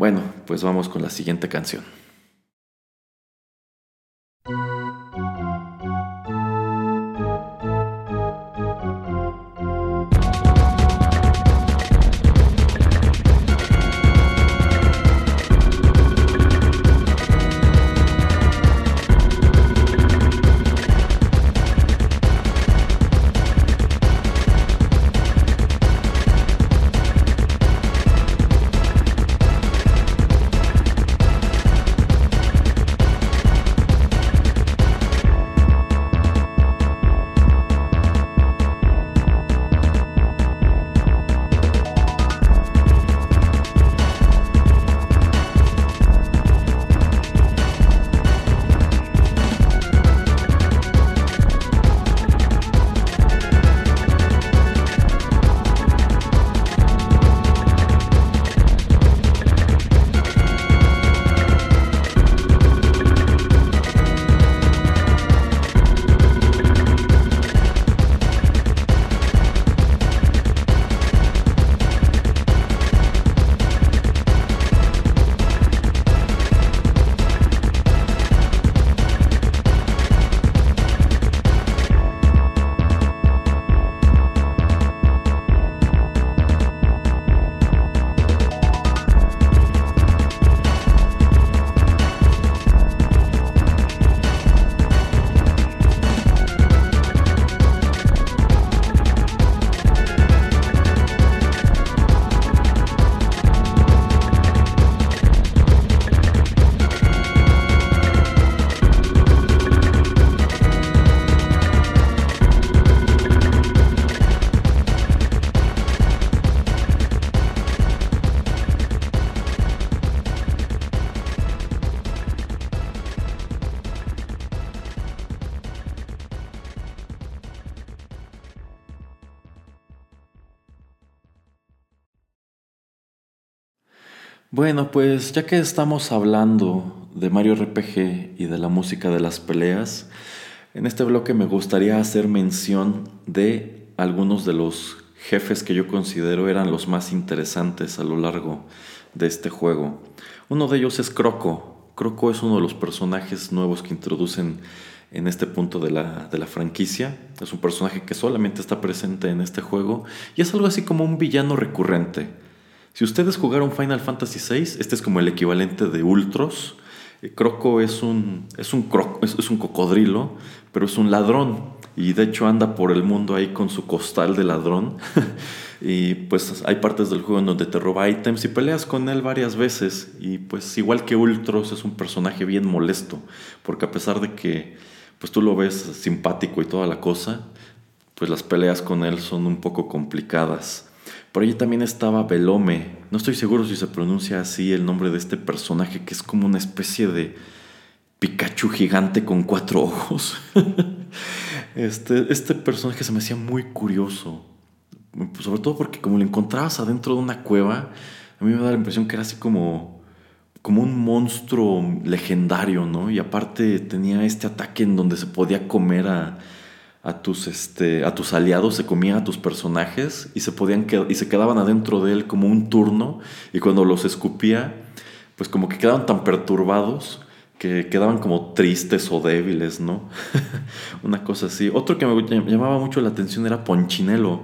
Bueno, pues vamos con la siguiente canción. Bueno, pues ya que estamos hablando de Mario RPG y de la música de las peleas, en este bloque me gustaría hacer mención de algunos de los jefes que yo considero eran los más interesantes a lo largo de este juego. Uno de ellos es Croco. Croco es uno de los personajes nuevos que introducen en este punto de la, de la, franquicia. Es un personaje que solamente está presente en este juego y es algo así como un villano recurrente. Si ustedes jugaron Final Fantasy VI, este es como el equivalente de Ultros. Eh, Croco es un, es un, es un cocodrilo, pero es un ladrón. Y de hecho anda por el mundo ahí con su costal de ladrón. y pues hay partes del juego en donde te roba ítems y peleas con él varias veces. Y pues igual que Ultros es un personaje bien molesto. Porque a pesar de que pues tú lo ves simpático y toda la cosa, pues las peleas con él son un poco complicadas. Por ahí también estaba Belome. No estoy seguro si se pronuncia así el nombre de este personaje que es como una especie de Pikachu gigante con cuatro ojos. este, este personaje se me hacía muy curioso. Sobre todo porque como lo encontrabas adentro de una cueva, a mí me da la impresión que era así como, como un monstruo legendario, ¿no? Y aparte tenía este ataque en donde se podía comer a, a tus, este, a tus aliados, se comía a tus personajes y se, podían y se quedaban adentro de él como un turno y cuando los escupía, pues como que quedaban tan perturbados que quedaban como tristes o débiles, ¿no? Una cosa así. Otro que me llamaba mucho la atención era Ponchinelo.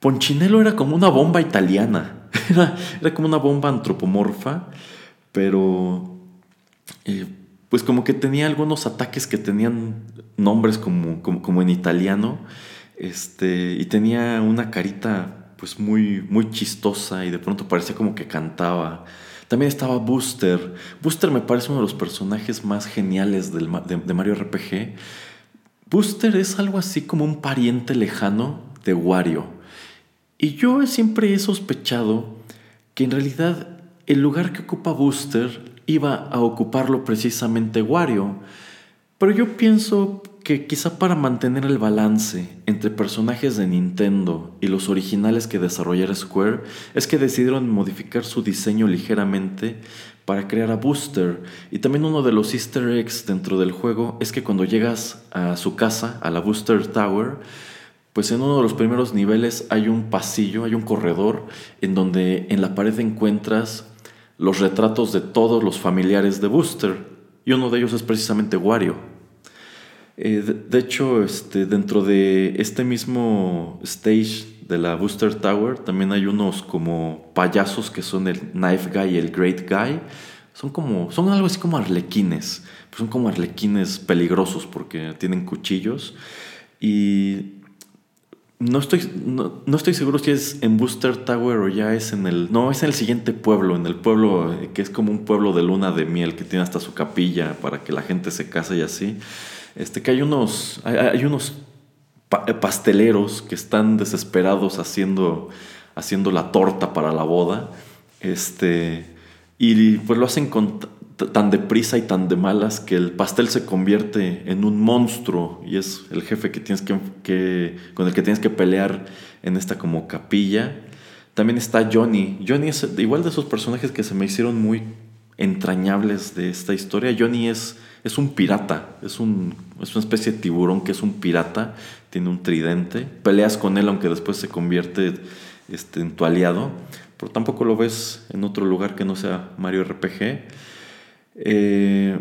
Ponchinelo era como una bomba italiana, era, era como una bomba antropomorfa, pero... Eh, pues como que tenía algunos ataques que tenían nombres como, como, en italiano, este, y tenía una carita pues muy, muy chistosa y de pronto parecía como que cantaba. También estaba Booster. Booster me parece uno de los personajes más geniales del, de, de Mario RPG. Booster es algo así como un pariente lejano de Wario. Y yo siempre he sospechado que en realidad el lugar que ocupa Booster iba a ocuparlo precisamente Wario. Pero yo pienso que quizá para mantener el balance entre personajes de Nintendo y los originales que desarrollara Square, es que decidieron modificar su diseño ligeramente para crear a Booster. Y también uno de los easter eggs dentro del juego es que cuando llegas a su casa, a la Booster Tower, pues en uno de los primeros niveles hay un pasillo, hay un corredor en donde en la pared encuentras los retratos de todos los familiares de Booster. Y uno de ellos es precisamente Wario. Eh, de, hecho, este, dentro de este mismo stage de la Booster Tower también hay unos como payasos que son el Knife Guy y el Great Guy. Son como, son algo así como arlequines. son como arlequines peligrosos porque tienen cuchillos. Y no estoy, no, estoy seguro si es en Booster Tower o ya es en el... No, es en el siguiente pueblo, en el pueblo eh, que es como un pueblo de luna de miel que tiene hasta su capilla para que la gente se case y así. Este, que hay unos, hay, unos eh, pasteleros que están desesperados haciendo, haciendo la torta para la boda. Este, y pues lo hacen con tan deprisa y tan de malas que el pastel se convierte en un monstruo y es el jefe que tienes que, con el que tienes que pelear en esta como capilla. También está Johnny. Johnny es igual de esos personajes que se me hicieron muy entrañables de esta historia. Johnny es, es un pirata, es, un, es una especie de tiburón que es un pirata, tiene un tridente. Peleas con él aunque después se convierte este, en tu aliado, pero tampoco lo ves en otro lugar que no sea Mario RPG. Eh,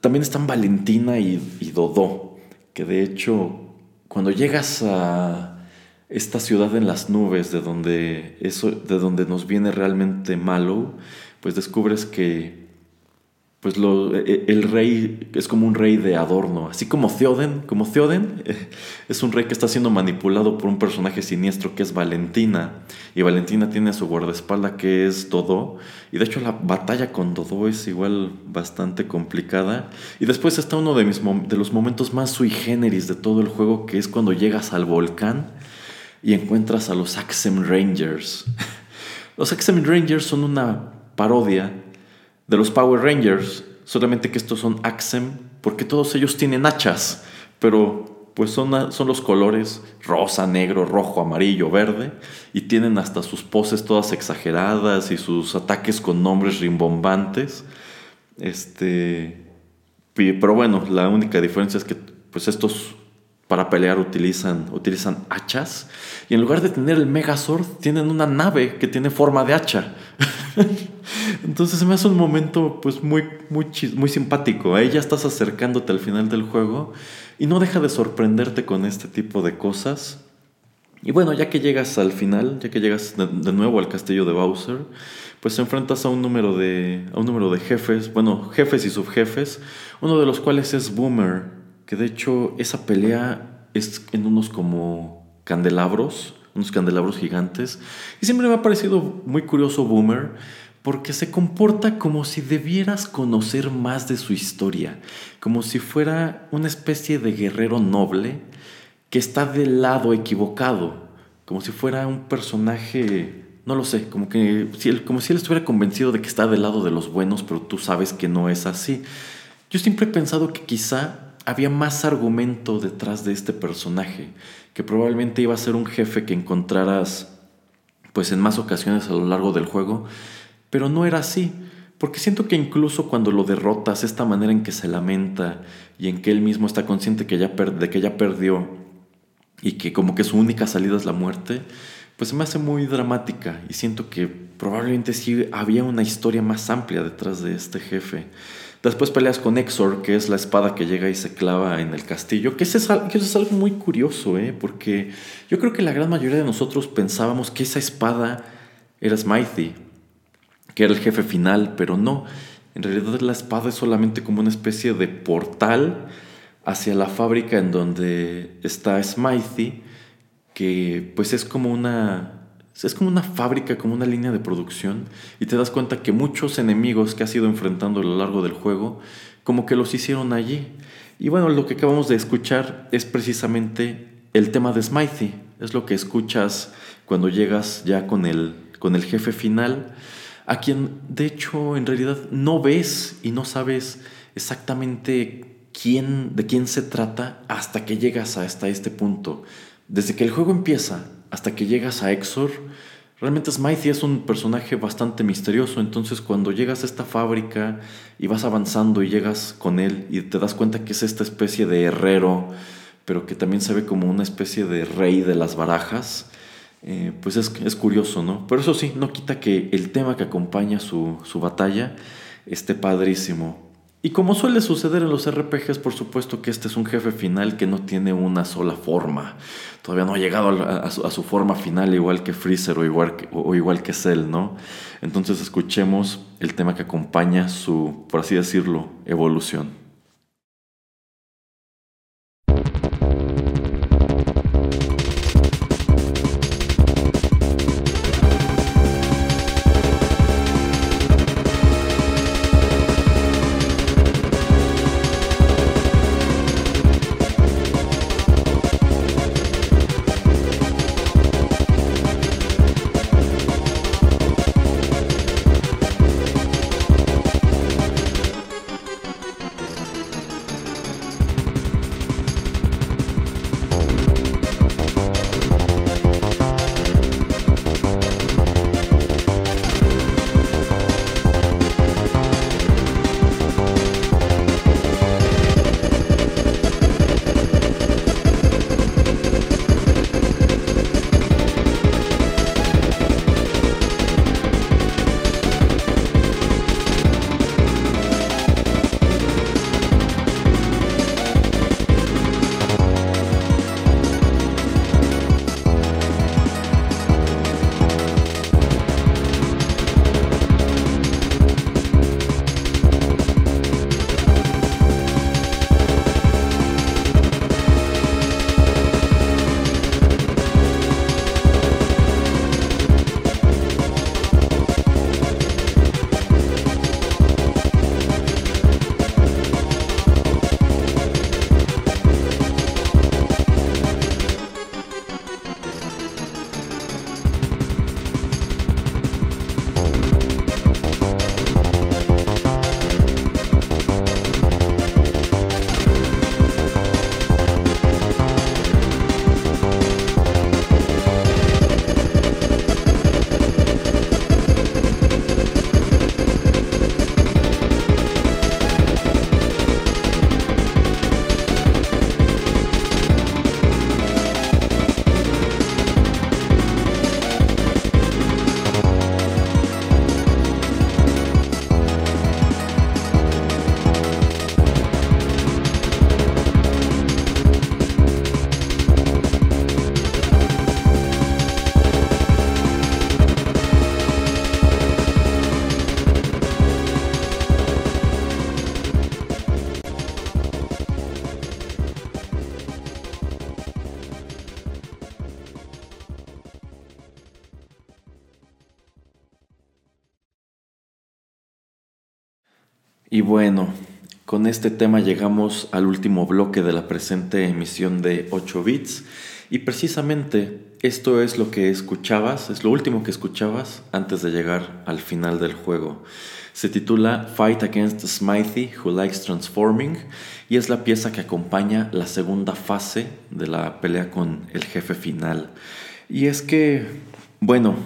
también están Valentina y, Dodó, que de hecho cuando llegas a esta ciudad en las nubes de donde, eso, de donde nos viene realmente malo, pues descubres que pues lo, e, e, el rey es como un rey de adorno, así como Theoden, como Theoden es un rey que está siendo manipulado por un personaje siniestro que es Valentina, y Valentina tiene a su guardaespalda que es Dodo, y de hecho la batalla con Dodo es igual bastante complicada, y después está uno de, mis, de los momentos más sui generis de todo el juego, que es cuando llegas al volcán y encuentras a los Axem Rangers. Los Axem Rangers son una parodia de los Power Rangers, solamente que estos son Axem, porque todos ellos tienen hachas, pero pues son, son los colores rosa, negro, rojo, amarillo, verde, y tienen hasta sus poses todas exageradas y sus ataques con nombres rimbombantes. Este, pero bueno, la única diferencia es que pues estos para pelear utilizan, utilizan hachas y en lugar de tener el Megazord tienen una nave que tiene forma de hacha. Entonces me hace un momento pues muy, muy, muy simpático. Ahí ya estás acercándote al final del juego y no deja de sorprenderte con este tipo de cosas. Y bueno, ya que llegas al final, ya que llegas de, nuevo al castillo de Bowser, pues te enfrentas a un número de a un número de jefes, bueno, jefes y subjefes, uno de los cuales es Boomer, que de hecho esa pelea es en unos como candelabros, unos candelabros gigantes. Y siempre me ha parecido muy curioso Boomer, porque se comporta como si debieras conocer más de su historia, como si fuera una especie de guerrero noble que está del lado equivocado, como si fuera un personaje, no lo sé, como, que, como si él estuviera convencido de que está del lado de los buenos, pero tú sabes que no es así. Yo siempre he pensado que quizá había más argumento detrás de este personaje, que probablemente iba a ser un jefe que encontraras pues en más ocasiones a lo largo del juego, pero no era así, porque siento que incluso cuando lo derrotas, esta manera en que se lamenta y en que él mismo está consciente que ya de que ya perdió y que como que su única salida es la muerte, pues se me hace muy dramática y siento que probablemente sí había una historia más amplia detrás de este jefe. Después peleas con Exor, que es la espada que llega y se clava en el castillo, que eso es, algo muy curioso, ¿eh? porque yo creo que la gran mayoría de nosotros pensábamos que esa espada era Smithy, que era el jefe final, pero no. En realidad la espada es solamente como una especie de portal hacia la fábrica en donde está Smithy, que pues es como una es como una fábrica, como una línea de producción, y te das cuenta que muchos enemigos que has ido enfrentando a lo largo del juego, como que los hicieron allí. Y bueno, lo que acabamos de escuchar es precisamente el tema de Smithy, es lo que escuchas cuando llegas ya con el, con el jefe final, a quien de hecho en realidad no ves y no sabes exactamente quién, de quién se trata hasta que llegas hasta este punto. Desde que el juego empieza hasta que llegas a Exor, realmente Smithy es un personaje bastante misterioso, entonces cuando llegas a esta fábrica y vas avanzando y llegas con él y te das cuenta que es esta especie de herrero, pero que también se ve como una especie de rey de las barajas, eh, pues es, es, curioso, ¿no? Pero eso sí, no quita que el tema que acompaña su, su batalla esté padrísimo. Y como suele suceder en los RPGs, por supuesto que este es un jefe final que no tiene una sola forma. Todavía no ha llegado a, su, forma final igual que Freezer o igual que, o igual que Cell, ¿no? Entonces escuchemos el tema que acompaña su, por así decirlo, evolución. Bueno, con este tema llegamos al último bloque de la presente emisión de 8 bits y precisamente esto es lo que escuchabas, es lo último que escuchabas antes de llegar al final del juego. Se titula Fight Against Smithy Who Likes Transforming y es la pieza que acompaña la segunda fase de la pelea con el jefe final. Y es que, bueno,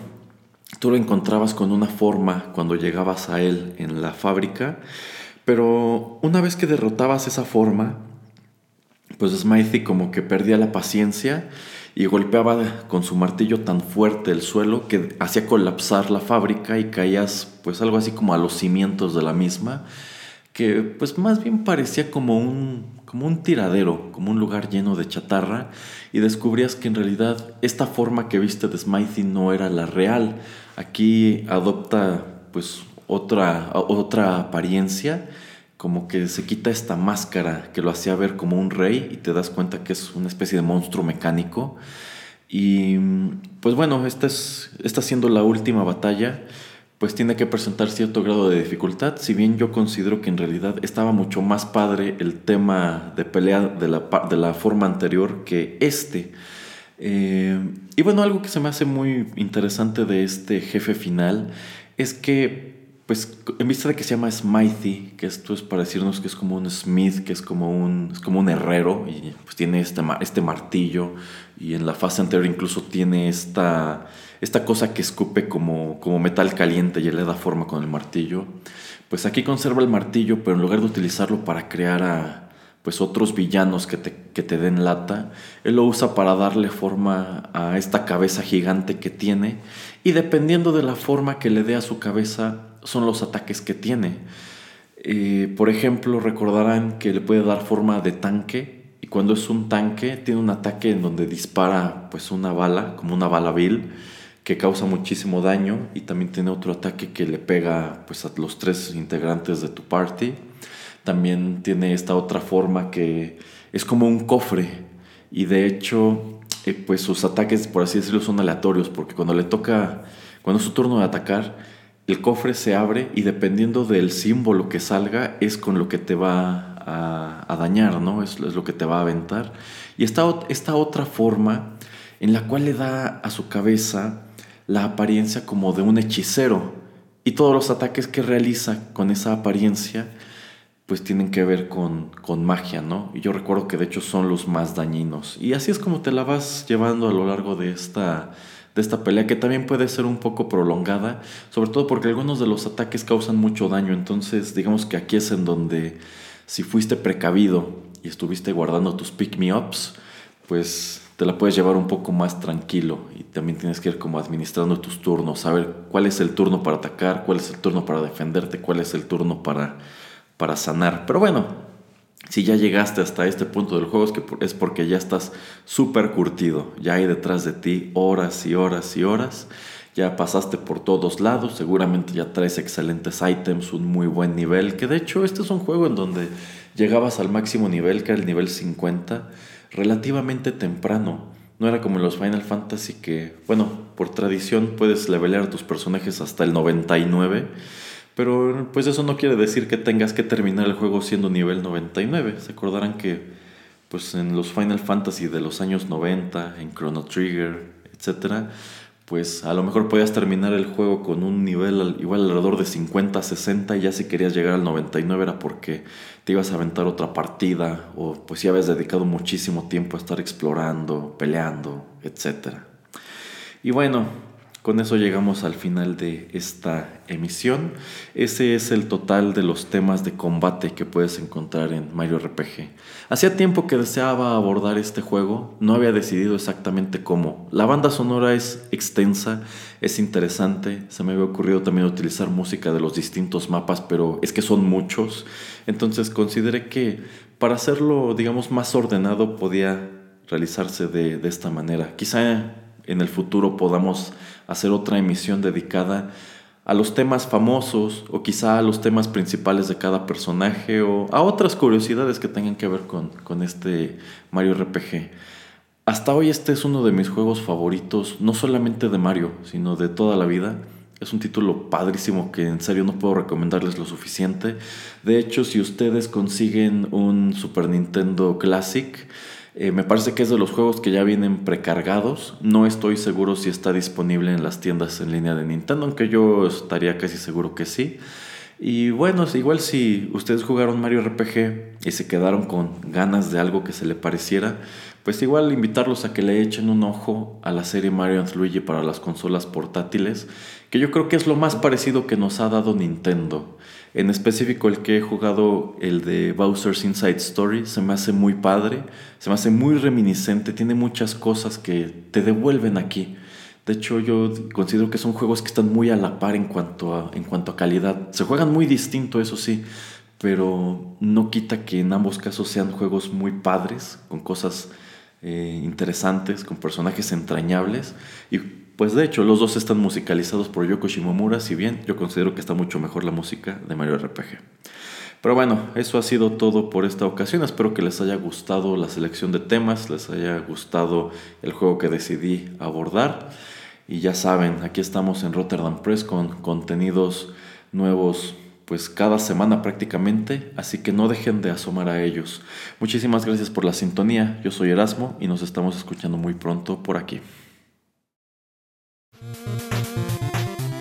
tú lo encontrabas con una forma cuando llegabas a él en la fábrica pero una vez que derrotabas esa forma, pues Smithy como que perdía la paciencia y golpeaba con su martillo tan fuerte el suelo que hacía colapsar la fábrica y caías pues algo así como a los cimientos de la misma, que pues más bien parecía como un, como un tiradero, como un lugar lleno de chatarra y descubrías que en realidad esta forma que viste de Smithy no era la real. Aquí adopta pues otra, otra apariencia, como que se quita esta máscara que lo hacía ver como un rey y te das cuenta que es una especie de monstruo mecánico. Y pues bueno, esta, es, esta siendo la última batalla, pues tiene que presentar cierto grado de dificultad, si bien yo considero que en realidad estaba mucho más padre el tema de pelea de la, de la forma anterior que este. Eh, y bueno, algo que se me hace muy interesante de este jefe final es que pues en vista de que se llama Smithy, que esto es para decirnos que es como un Smith, que es como un, es como un herrero, y pues tiene este, este martillo, y en la fase anterior incluso tiene esta, esta cosa que escupe como, como metal caliente y le da forma con el martillo. Pues aquí conserva el martillo, pero en lugar de utilizarlo para crear a pues otros villanos que te, que te den lata, él lo usa para darle forma a esta cabeza gigante que tiene, y dependiendo de la forma que le dé a su cabeza, son los ataques que tiene. Eh, por ejemplo, recordarán que le puede dar forma de tanque y cuando es un tanque tiene un ataque en donde dispara pues una bala, como una bala vil, que causa muchísimo daño y también tiene otro ataque que le pega pues a los tres integrantes de tu party. También tiene esta otra forma que es como un cofre y de hecho eh, pues sus ataques por así decirlo son aleatorios porque cuando le toca, cuando es su turno de atacar, el cofre se abre y dependiendo del símbolo que salga es con lo que te va a, dañar, ¿no? Es, es, lo que te va a aventar. Y esta, esta otra forma en la cual le da a su cabeza la apariencia como de un hechicero y todos los ataques que realiza con esa apariencia pues tienen que ver con, con magia, ¿no? Y yo recuerdo que de hecho son los más dañinos. Y así es como te la vas llevando a lo largo de esta de esta pelea que también puede ser un poco prolongada, sobre todo porque algunos de los ataques causan mucho daño, entonces digamos que aquí es en donde si fuiste precavido y estuviste guardando tus pick me ups, pues te la puedes llevar un poco más tranquilo y también tienes que ir como administrando tus turnos, saber cuál es el turno para atacar, cuál es el turno para defenderte, cuál es el turno para, para sanar. Pero bueno, si ya llegaste hasta este punto del juego es, que es porque ya estás súper curtido. Ya hay detrás de ti horas y horas y horas. Ya pasaste por todos lados. Seguramente ya traes excelentes items, un muy buen nivel. Que de hecho este es un juego en donde llegabas al máximo nivel, que era el nivel 50, relativamente temprano. No era como en los Final Fantasy que, bueno, por tradición puedes levelear tus personajes hasta el 99 pero pues eso no quiere decir que tengas que terminar el juego siendo nivel 99. Se acordarán que pues en los Final Fantasy de los años 90, en Chrono Trigger, etc., pues a lo mejor podías terminar el juego con un nivel igual alrededor de 50, 60 y ya si querías llegar al 99 era porque te ibas a aventar otra partida o pues ya habías dedicado muchísimo tiempo a estar explorando, peleando, etc. Y bueno, con eso llegamos al final de esta emisión. Ese es el total de los temas de combate que puedes encontrar en Mario RPG. Hacía tiempo que deseaba abordar este juego, no había decidido exactamente cómo. La banda sonora es extensa, es interesante, se me había ocurrido también utilizar música de los distintos mapas, pero es que son muchos, entonces consideré que para hacerlo, digamos, más ordenado podía realizarse de, de esta manera. Quizá en el futuro podamos hacer otra emisión dedicada a los temas famosos o quizá a los temas principales de cada personaje o a otras curiosidades que tengan que ver con, con este Mario RPG. Hasta hoy este es uno de mis juegos favoritos, no solamente de Mario, sino de toda la vida. Es un título padrísimo que en serio no puedo recomendarles lo suficiente. De hecho, si ustedes consiguen un Super Nintendo Classic, eh, me parece que es de los juegos que ya vienen precargados. No estoy seguro si está disponible en las tiendas en línea de Nintendo, aunque yo estaría casi seguro que sí. Y bueno, igual si ustedes jugaron Mario RPG y se quedaron con ganas de algo que se le pareciera, pues igual invitarlos a que le echen un ojo a la serie Mario Luigi para las consolas portátiles, que yo creo que es lo más parecido que nos ha dado Nintendo. En específico el que he jugado, el de Bowser's Inside Story, se me hace muy padre, se me hace muy reminiscente, tiene muchas cosas que te devuelven aquí. De hecho, yo considero que son juegos que están muy a la par en cuanto a, en cuanto a calidad. Se juegan muy distinto, eso sí, pero no quita que en ambos casos sean juegos muy padres, con cosas eh, interesantes, con personajes entrañables y pues de hecho, los dos están musicalizados por Yoko Shimomura, si bien yo considero que está mucho mejor la música de Mario RPG. Pero bueno, eso ha sido todo por esta ocasión. Espero que les haya gustado la selección de temas, les haya gustado el juego que decidí abordar. Y ya saben, aquí estamos en Rotterdam Press con contenidos nuevos pues cada semana prácticamente, así que no dejen de asomar a ellos. Muchísimas gracias por la sintonía, yo soy Erasmo y nos estamos escuchando muy pronto por aquí.